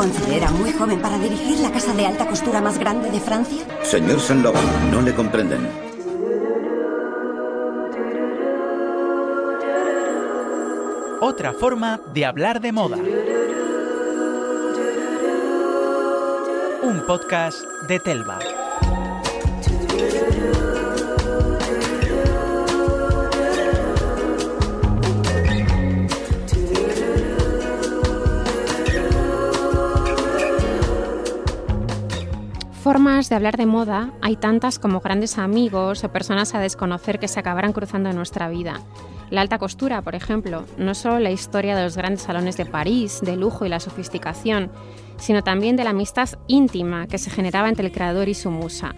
considera muy joven para dirigir la casa de alta costura más grande de Francia? Señor Saint Laurent, no le comprenden. Otra forma de hablar de moda. Un podcast de Telva. Formas de hablar de moda hay tantas como grandes amigos o personas a desconocer que se acabarán cruzando en nuestra vida. La alta costura, por ejemplo, no solo la historia de los grandes salones de París, de lujo y la sofisticación, sino también de la amistad íntima que se generaba entre el creador y su musa.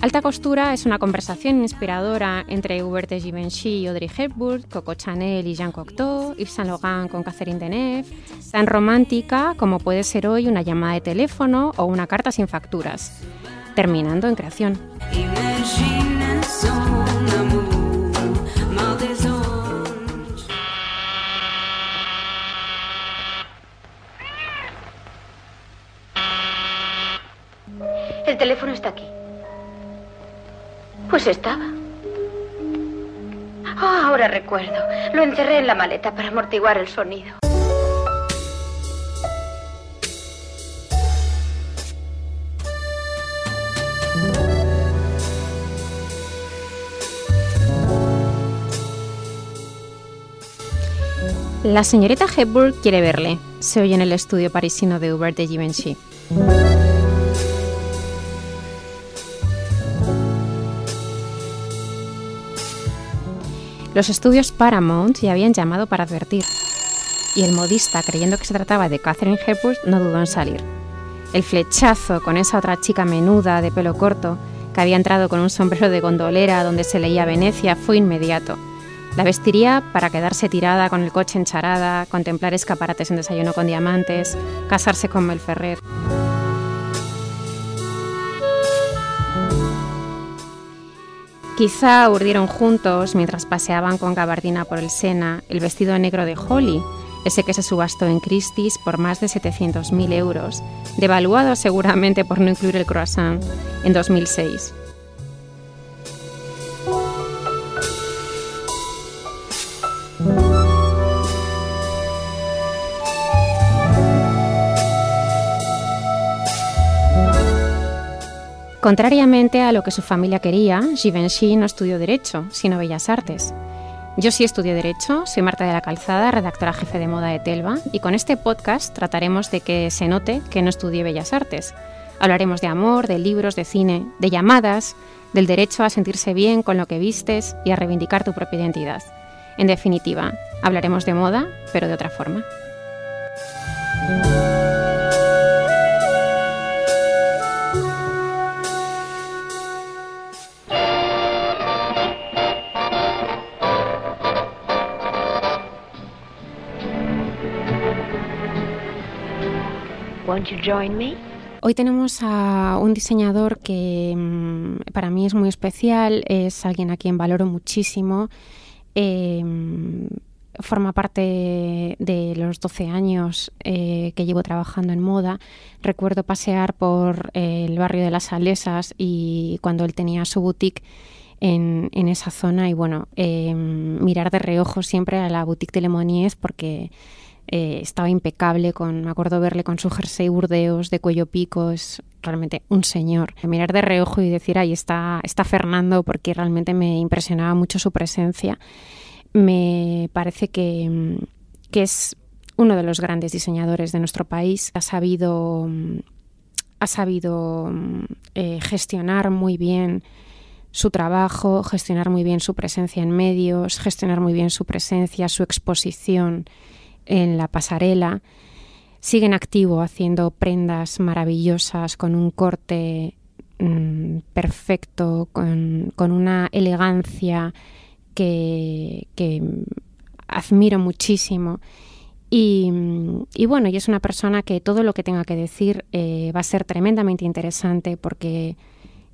Alta costura es una conversación inspiradora entre Hubert de Givenchy y Audrey Hepburn, Coco Chanel y Jean Cocteau, Yves Saint Laurent con Catherine Deneuve, tan romántica como puede ser hoy una llamada de teléfono o una carta sin facturas, terminando en creación. El teléfono está aquí. Pues estaba. Oh, ahora recuerdo. Lo encerré en la maleta para amortiguar el sonido. La señorita Hepburn quiere verle, se oye en el estudio parisino de Hubert de Givenchy. Los estudios Paramount ya habían llamado para advertir, y el modista, creyendo que se trataba de Catherine Hepburn, no dudó en salir. El flechazo con esa otra chica menuda de pelo corto, que había entrado con un sombrero de gondolera donde se leía Venecia, fue inmediato. La vestiría para quedarse tirada con el coche encharada, contemplar escaparates en desayuno con diamantes, casarse con Mel Quizá urdieron juntos mientras paseaban con gabardina por el Sena el vestido negro de Holly, ese que se subastó en Christie's por más de 700.000 euros, devaluado seguramente por no incluir el croissant, en 2006. Contrariamente a lo que su familia quería, Givenchy no estudió Derecho, sino Bellas Artes. Yo sí estudié Derecho, soy Marta de la Calzada, redactora jefe de moda de Telva, y con este podcast trataremos de que se note que no estudié Bellas Artes. Hablaremos de amor, de libros, de cine, de llamadas, del derecho a sentirse bien con lo que vistes y a reivindicar tu propia identidad. En definitiva, hablaremos de moda, pero de otra forma. Hoy tenemos a un diseñador que mm, para mí es muy especial, es alguien a quien valoro muchísimo. Em, forma parte de los 12 años eh, que llevo trabajando en moda. Recuerdo pasear por el barrio de las Salesas y cuando él tenía su boutique en, esa zona y bueno, em, mirar de reojo siempre a la boutique de Lemoniez porque eh, estaba impecable, con, me acuerdo verle con su jersey burdeos de cuello pico, es realmente un señor. Mirar de reojo y decir, ahí está, está Fernando, porque realmente me impresionaba mucho su presencia. Me parece que, que es uno de los grandes diseñadores de nuestro país. Ha sabido, ha sabido eh, gestionar muy bien su trabajo, gestionar muy bien su presencia en medios, gestionar muy bien su presencia, su exposición en la pasarela. Sigue en activo haciendo prendas maravillosas con un corte mm, perfecto, con, una elegancia que, admiro muchísimo. Y, bueno, y es una persona que todo lo que tenga que decir eh, va a ser tremendamente interesante porque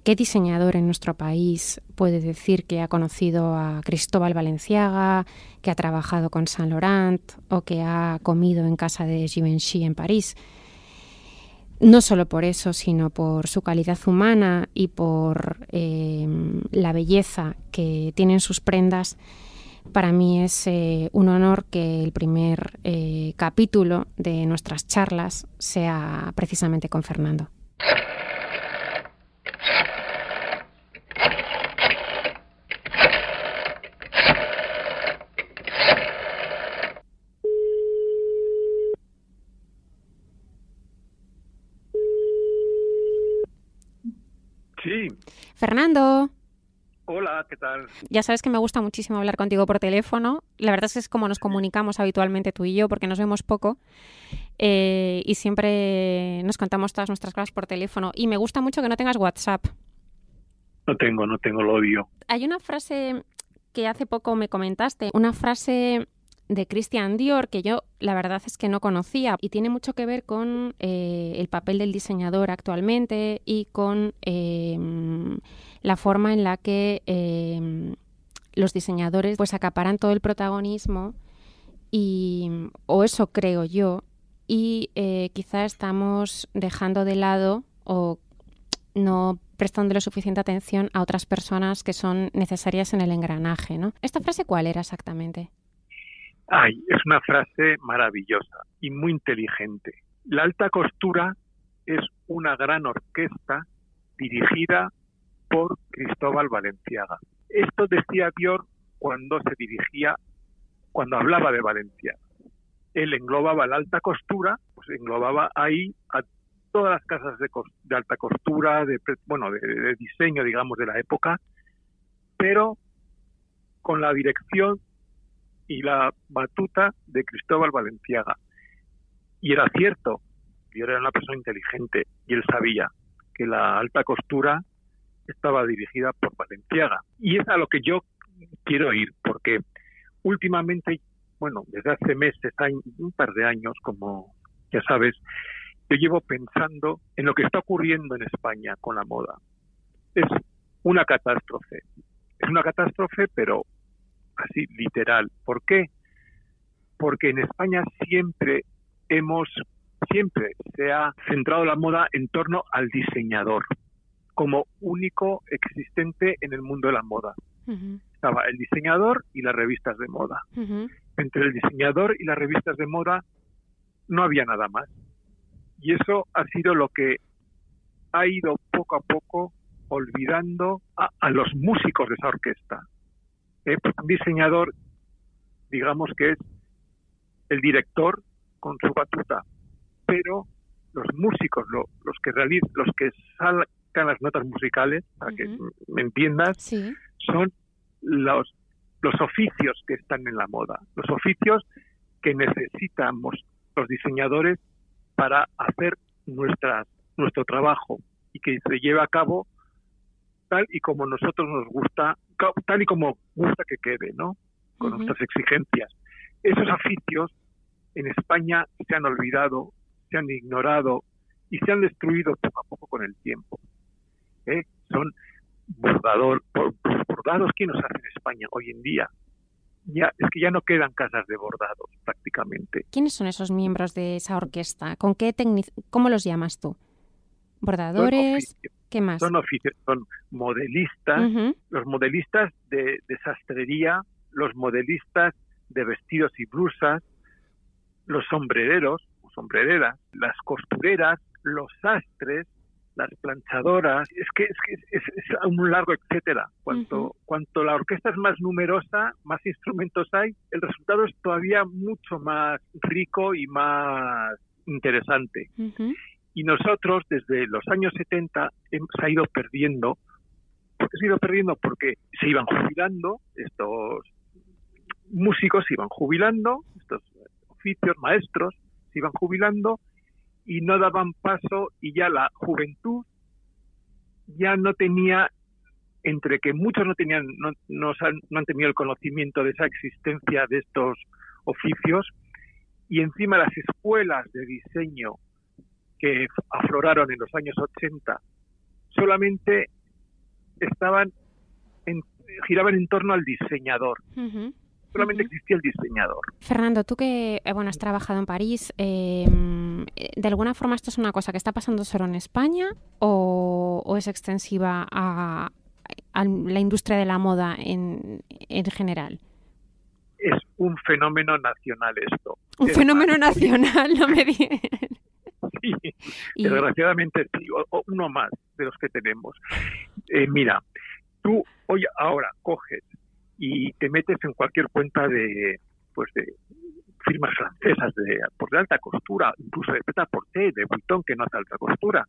¿Qué diseñador en nuestro país puede decir que ha conocido a Cristóbal Valenciaga, que ha trabajado con Saint Laurent o que ha comido en casa de Givenchy en París? No solo por eso, sino por su calidad humana y por eh, la belleza que tienen sus prendas. Para mí es eh, un honor que el primer eh, capítulo de nuestras charlas sea precisamente con Fernando. Sí. Fernando. Hola, ¿qué tal? Ya sabes que me gusta muchísimo hablar contigo por teléfono. La verdad es que es como nos comunicamos habitualmente tú y yo, porque nos vemos poco. Eh, y siempre nos contamos todas nuestras cosas por teléfono. Y me gusta mucho que no tengas WhatsApp. No tengo, no tengo, lo odio. Hay una frase que hace poco me comentaste, una frase de Christian Dior que yo la verdad es que no conocía y tiene mucho que ver con eh, el papel del diseñador actualmente y con em, la forma en la que em, los diseñadores pues acaparan todo el protagonismo y o eso creo yo y eh, quizá estamos dejando de lado o no prestando suficiente atención a otras personas que son necesarias en el engranaje, ¿no? ¿Esta frase cuál era exactamente? Ay, es una frase maravillosa y muy inteligente. La alta costura es una gran orquesta dirigida por Cristóbal Valenciaga. Esto decía Dior cuando se dirigía, cuando hablaba de Valencia. Él englobaba la alta costura, pues englobaba ahí a todas las casas de, alta costura, de, bueno, de diseño, digamos, de la época, pero con la dirección y la batuta de Cristóbal Valenciaga. Y era cierto, yo era una persona inteligente y él sabía que la alta costura estaba dirigida por Valenciaga. Y es a lo que yo quiero ir, porque últimamente, bueno, desde hace meses, hay un par de años, como ya sabes, yo llevo pensando en lo que está ocurriendo en España con la moda. Es una catástrofe. Es una catástrofe, pero así literal. ¿Por qué? Porque en España siempre hemos, siempre se ha centrado la moda en torno al diseñador como único existente en el mundo de la moda. Estaba el diseñador y las revistas de moda. Entre el diseñador y las revistas de moda no había nada más. Y eso ha sido lo que ha ido poco a poco olvidando a los músicos de esa orquesta un diseñador, digamos que es el director con su batuta, pero los músicos, los que realizan, los que sacan las notas musicales, para que me entiendas, son los los oficios que están en la moda, los oficios que necesitamos los diseñadores para hacer nuestras, nuestro trabajo y que se lleve a cabo tal y como nosotros nos gusta tal y como gusta que quede, ¿no? Con nuestras exigencias. Esos oficios en España se han olvidado, se han ignorado y se han destruido poco a poco con el tiempo. ¿eh? Son bordador, bordados que nos hacen en España hoy en día. Ya, es que ya no quedan casas de bordados prácticamente. ¿Quiénes son esos miembros de esa orquesta? ¿Con qué ¿Cómo los llamas tú? ¿Bordadores? más? Son oficios, son modelistas, los modelistas de, sastrería, los modelistas de vestidos y blusas, los sombrereros o sombrereras, las costureras, los sastres, las planchadoras, es que es, que es, un largo etcétera. Cuanto, cuanto la orquesta es más numerosa, más instrumentos hay, el resultado es todavía mucho más rico y más interesante. Y nosotros, desde los años 70, hemos ido perdiendo. ¿Por qué se ha ido perdiendo? Porque se iban jubilando estos músicos, se iban jubilando, estos oficios, maestros, se iban jubilando y no daban paso y ya la juventud ya no tenía entre que muchos no tenían no, no, no, han tenido el conocimiento de esa existencia de estos oficios y encima las escuelas de diseño que afloraron en los años 80 solamente estaban en, giraban en torno al diseñador. Solamente existía el diseñador. Fernando, tú que eh, bueno has trabajado en París, eh, ¿de alguna forma esto es una cosa que está pasando solo en España o, o es extensiva a, a la industria de la moda en, en general? Es un fenómeno nacional esto. Un Es fenómeno más, nacional, no me digas. Sí, Y- Desgraciadamente sí, o- o uno más de los que tenemos. Eh, mira, tú hoy ahora coges y te metes en cualquier cuenta de pues de firmas francesas de por de alta costura, incluso de Preta Porter, de Vuitton que no hace alta costura,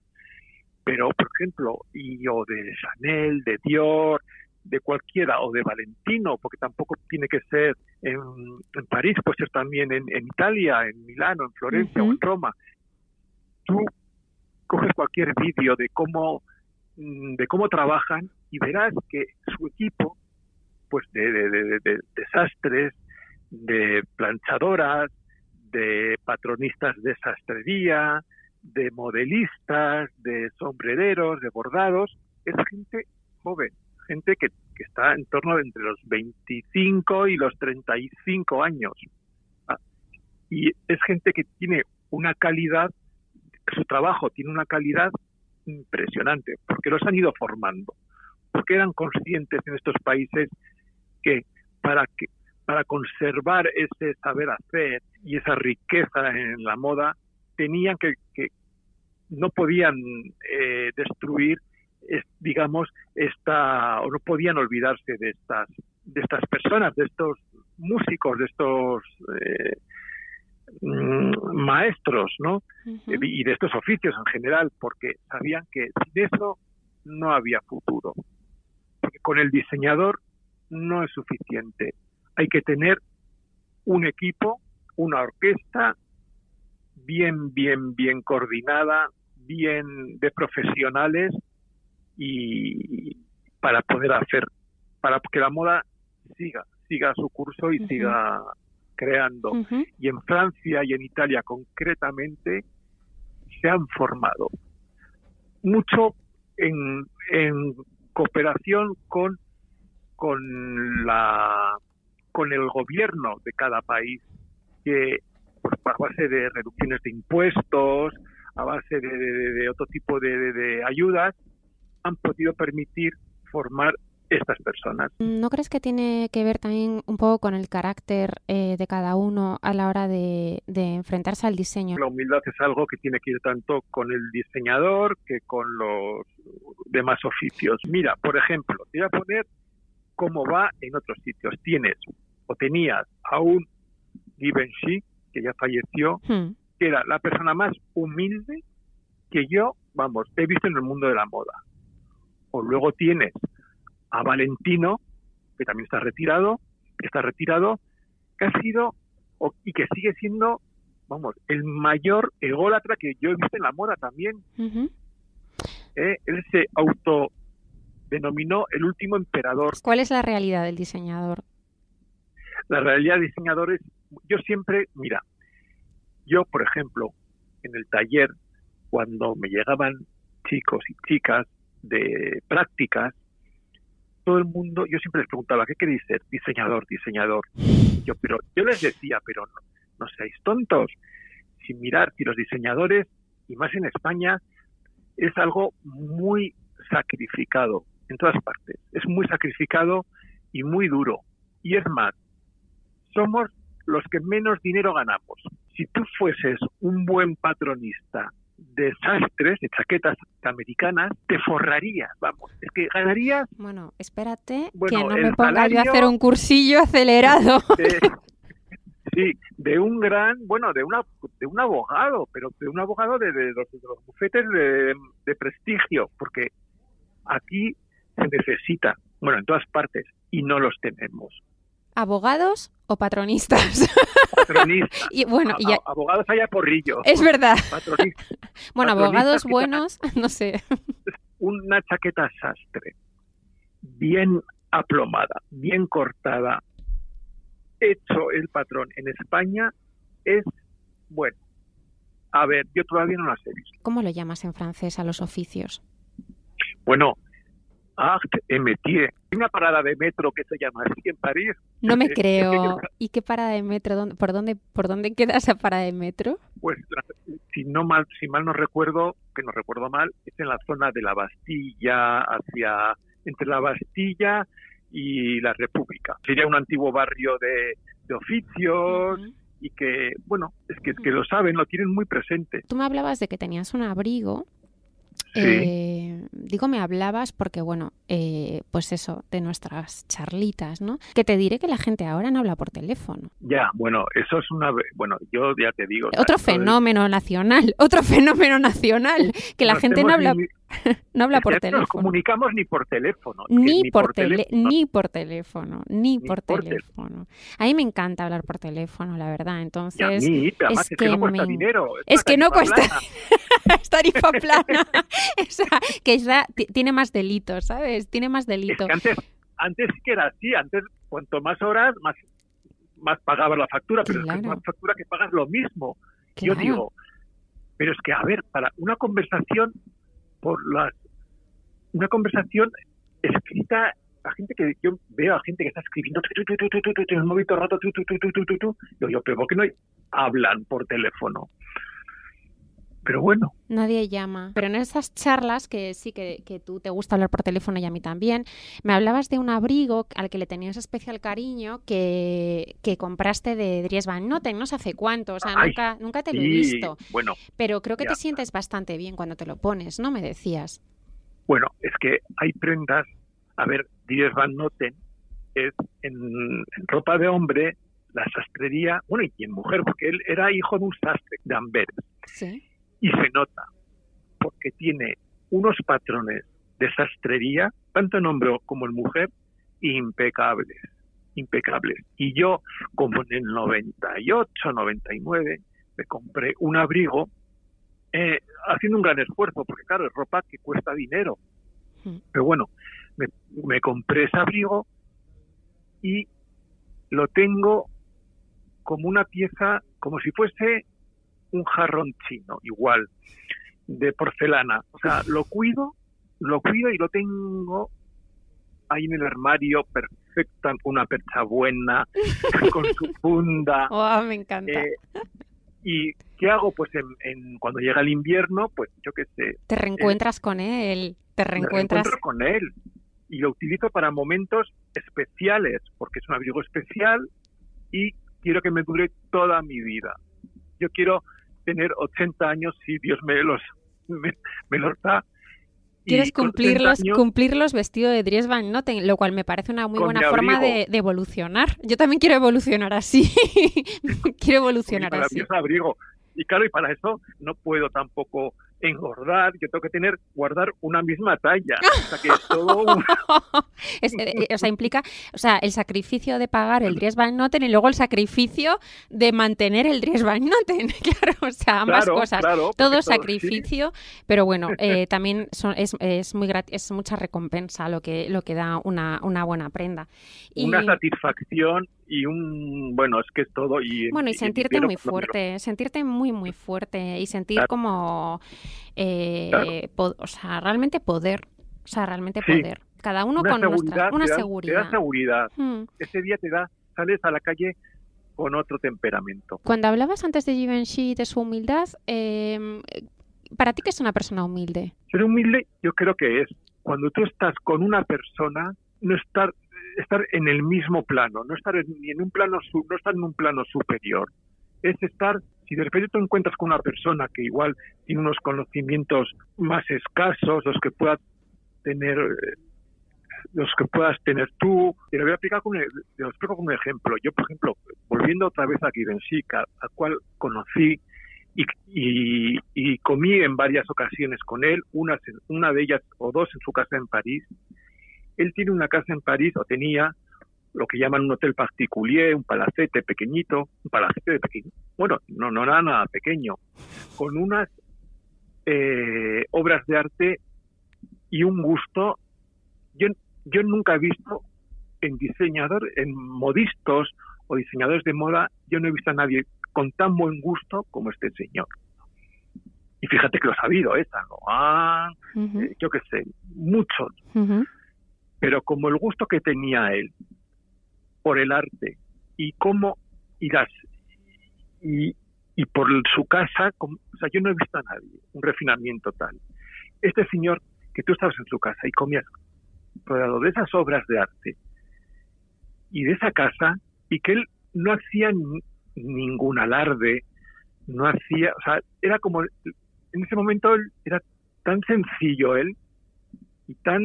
pero por ejemplo y o de Chanel, de Dior, de cualquiera o de Valentino, porque tampoco tiene que ser en, en París, puede ser también en, en Italia, en Milano, en Florencia o en. Roma. Tú coges cualquier vídeo de cómo mm, de cómo trabajan y verás que su equipo pues de, de, de, de- de desastres de planchadoras de patronistas de sastrería de modelistas de sombrereros de bordados es gente joven gente que, que está en torno de entre los 25 y los 35 años. Ah, y es gente que tiene una calidad su trabajo tiene una calidad impresionante, porque los han ido formando, porque eran conscientes en estos países que para que para conservar ese saber hacer y esa riqueza en la moda tenían que, que no podían eh, destruir es- digamos esta o no podían olvidarse de estas de estas personas de estos músicos de estos eh, maestros no eh, y de estos oficios en general, porque sabían que sin eso no había futuro. Porque con el diseñador no es suficiente. Hay que tener un equipo, una orquesta bien, bien, bien coordinada, bien de profesionales y para poder hacer, para que la moda siga, siga su curso y siga creando. Y en Francia y en Italia concretamente se han formado. Mucho en, en cooperación con con la con el gobierno de cada país que pues, a base de reducciones de impuestos a base de, de- de otro tipo de- de ayudas han podido permitir formar estas personas ¿No crees que tiene que ver también un poco con el carácter eh, de cada uno a la hora de, de enfrentarse al diseño? La humildad es algo que tiene que ir tanto con el diseñador que con los demás oficios. Mira, por ejemplo, te voy a poner cómo va en otros sitios. Tienes o tenías a un Givenchy, que ya falleció, Hmm. que era la persona más humilde que yo, vamos, he visto en el mundo de la moda. O luego tienes a Valentino, que también está retirado, que está retirado, que ha sido o- y que sigue siendo, vamos, el mayor ególatra que yo he visto en la moda también. Ujú. ¿eh? Él se autodenominó el último emperador. ¿Cuál es la realidad del diseñador? La realidad de diseñadores, yo siempre, mira, yo, por ejemplo, en el taller, cuando me llegaban chicos y chicas de prácticas, todo el mundo, yo siempre les preguntaba, ¿qué queréis ser? Diseñador, diseñador. Yo, pero yo les decía, pero no, no seáis tontos. Sin mirar, si los diseñadores, y más en España, es algo muy sacrificado en todas partes. Es muy sacrificado y muy duro. Y es más, somos los que menos dinero ganamos. Si tú fueses un buen patronista de sastres, de chaquetas americanas, te forrarías, vamos. Es que ganarías Bueno, espérate Bueno, que no me ponga yo a hacer un cursillo acelerado. de, sí, de un gran, bueno, de una de un abogado, pero de un abogado de, de los, de los bufetes de, de prestigio, porque aquí se necesita, bueno, en todas partes, y no los tenemos. ¿Abogados o patronistas? Patronistas, y bueno, y abogados allá porrillo, es verdad. patronistas, Bueno, patronistas abogados buenos, no sé. una chaqueta sastre, bien aplomada, bien cortada, hecho el patrón en España, es, bueno, a ver, yo todavía no las he visto. ¿Cómo lo llamas en francés a los oficios? Bueno, Art et Métier. Una parada de metro que se llama así en París. No me creo. ¿Y qué parada de metro? ¿Dónde- ¿Por dónde, por dónde queda esa parada de metro? Pues si no mal, si mal no recuerdo, que no recuerdo mal, es en la zona de la Bastilla, hacia entre la Bastilla y la República. Sería un antiguo barrio de, de oficios y que, bueno, es que, que lo saben, lo tienen muy presente. Tú me hablabas de que tenías un abrigo. Sí. Eh, digo, me hablabas porque, bueno, eh, pues eso, de nuestras charlitas, ¿no? Que te diré que la gente ahora no habla por teléfono. Ya, bueno, eso es una, bueno, yo ya te digo. Otro fenómeno nacional, otro fenómeno nacional, que la gente no habla, ni- no habla por que No nos teléfono. comunicamos ni por teléfono. que Ni por, tele- teléfono. ni por teléfono, ni, Ni por, por teléfono. A mí me encanta hablar por teléfono, la verdad. Entonces, mí, además es es, que, no que cuesta me- dinero. es que no cuesta- plana. es tarifa plana. Esa, que tiene más delitos, ¿sabes? Tiene más Es delitos. que antes, antes sí que era así, antes cuanto más horas, más, más pagabas la factura, pero es que es Claro. una factura que pagas lo mismo. Claro. Yo digo, pero es que, a ver, para una conversación, por las una conversación escrita, la gente que yo veo a gente que está escribiendo en el móvil todo el rato, tu, tu, tu, digo yo, pero ¿por qué no hablan por teléfono? Pero bueno, Nadie llama. Pero en esas charlas, que sí que, que tú te gusta hablar por teléfono y a mí también, me hablabas de un abrigo al que le tenías especial cariño que, que compraste de Dries Van Noten, no sé hace cuánto, o sea, Ay, nunca, nunca te lo he visto. bueno, Pero creo que ya. te sientes bastante bien cuando te lo pones, ¿no? Me decías. Bueno, es que hay prendas, a ver, Diez Van Noten es en, en ropa de hombre, la sastrería, bueno, y en mujer, porque él era hijo de un sastre de Amberes, Sí. Y se nota, porque tiene unos patrones de sastrería, tanto en hombre como en mujer, impecables, impecables. Y yo, como en el 98, 99, me compré un abrigo eh, haciendo un gran esfuerzo, porque claro, es ropa que cuesta dinero. Mm. Pero bueno, me, me compré ese abrigo y lo tengo como una pieza, como si fuese un jarrón chino, igual, de porcelana. O sea, lo cuido, lo cuido y lo tengo ahí en el armario perfecta, una percha buena, con su funda. Oh, me encanta. Eh, ¿Y qué hago? Pues en, en- cuando llega el invierno, pues yo qué sé, te reencuentras con él, te me reencuentras. reencuentro con él y lo utilizo para momentos especiales, porque es un abrigo especial y quiero que me dure toda mi vida. Yo quiero tener 80 años si Dios me los me, me los da. Quieres con 80 cumplirlos, años- cumplirlos vestido de Dries Van Noten, lo cual me parece una muy buena forma de, de evolucionar. Yo también quiero evolucionar así. quiero con mi evolucionar así. abrigo. Y claro, y para eso no puedo tampoco engordar, yo tengo que tener, guardar una misma talla. O sea que es todo un- Es- eh, eh, o sea, implica, o sea, el sacrificio de pagar el Dries Van Noten y luego el sacrificio de mantener el Dries Van Noten. Claro, o sea, ambas claro, cosas. claro, Todo sí. sacrificio, pero bueno, eh, también son- es, es muy es mucha recompensa lo que lo que da una, una buena prenda. Y, una satisfacción y un bueno es que es todo y bueno, y en sentirte muy fuerte, sentirte muy, muy fuerte y sentir Claro. como, eh, Claro. o sea, realmente poder, o sea, realmente Sí. poder. Cada uno una con nuestra, seguridad, una te da- seguridad. te da seguridad Mm. ese día te da sales a la calle con otro temperamento Cuando hablabas antes de Givenchy de su humildad, eh, ¿para ti qué es una persona humilde? ser humilde yo creo que es cuando tú estás con una persona no estar estar en el mismo plano no estar en, ni en un plano su- no estar en un plano superior es estar si de repente te encuentras con una persona que igual tiene unos conocimientos más escasos los que pueda tener eh, los que puedas tener tú. Te lo voy a explicar con, te lo explico con un ejemplo. Yo, por ejemplo, volviendo otra vez a Givenchy, a- al cual conocí y, y, y comí en varias ocasiones con él, una, una de ellas o dos en su casa en París. Él tiene una casa en París, o tenía, lo que llaman un hotel particulier, un palacete pequeñito, un palacete de pequeño, bueno, no, no era nada pequeño, con unas eh, obras de arte y un gusto. Yo, yo nunca he visto en diseñador, en modistos o diseñadores de moda, yo no he visto a nadie con tan buen gusto como este señor. Y fíjate que lo ha sabido, ¿eh? San Lohan, Ujú, eh, yo qué sé, muchos. ujú. pero como el gusto que tenía él por el arte y cómo y las y, y por su casa, como- o sea, yo no he visto a nadie un refinamiento tal. Este señor que tú estabas en su casa y comías rodeado de esas obras de arte y de esa casa y que él no hacía ni- ningún alarde, no hacía, o sea, era como en ese momento él era tan sencillo él y tan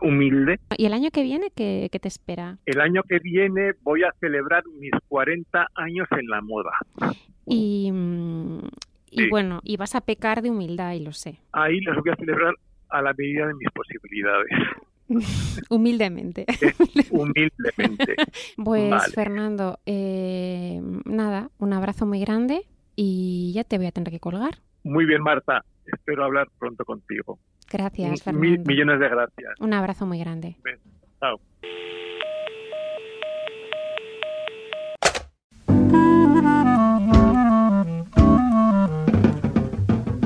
humilde. ¿Y el año que viene qué, qué te espera? El año que viene voy a celebrar mis 40 años en la moda. Y, mm, y Sí. bueno, y vas a pecar de humildad, y lo sé. Ahí los voy a celebrar a la medida de mis posibilidades, Humildemente. humildemente. Pues Vale. Fernando, eh, nada, un abrazo muy grande y ya te voy a tener que colgar. Muy bien, Marta. Espero hablar pronto contigo. Gracias, millones de gracias. Un abrazo muy grande. Chao.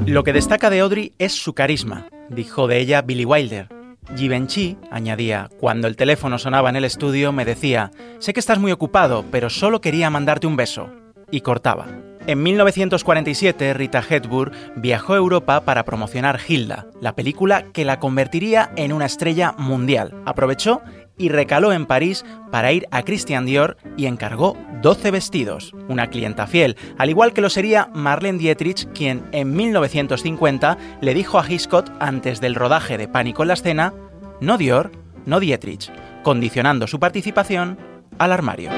Lo que destaca de Audrey es su carisma, dijo de ella Billy Wilder. Givenchy añadía, cuando el teléfono sonaba en el estudio me decía, sé que estás muy ocupado, pero solo quería mandarte un beso. Y cortaba. En 1947, Rita Hepburn viajó a Europa para promocionar Hilda, la película que la convertiría en una estrella mundial. Aprovechó y recaló en París para ir a Christian Dior y encargó 12 vestidos, una clienta fiel, al igual que lo sería Marlene Dietrich, quien en 1950 le dijo a Hitchcock antes del rodaje de Pánico en la escena, no Dior, no Dietrich, condicionando su participación al armario.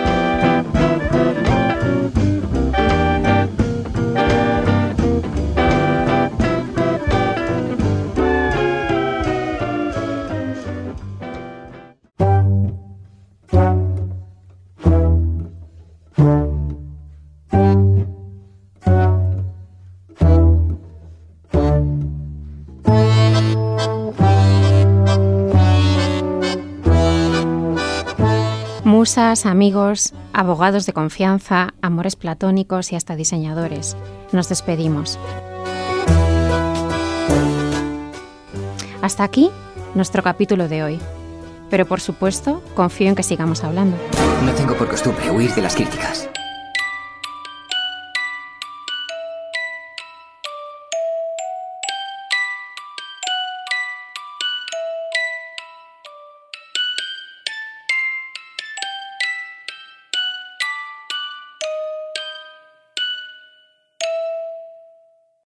Musas, amigos, abogados de confianza, amores platónicos y hasta diseñadores. Nos despedimos. Hasta aquí nuestro capítulo de hoy. Pero por supuesto, confío en que sigamos hablando. No tengo por costumbre huir de las críticas.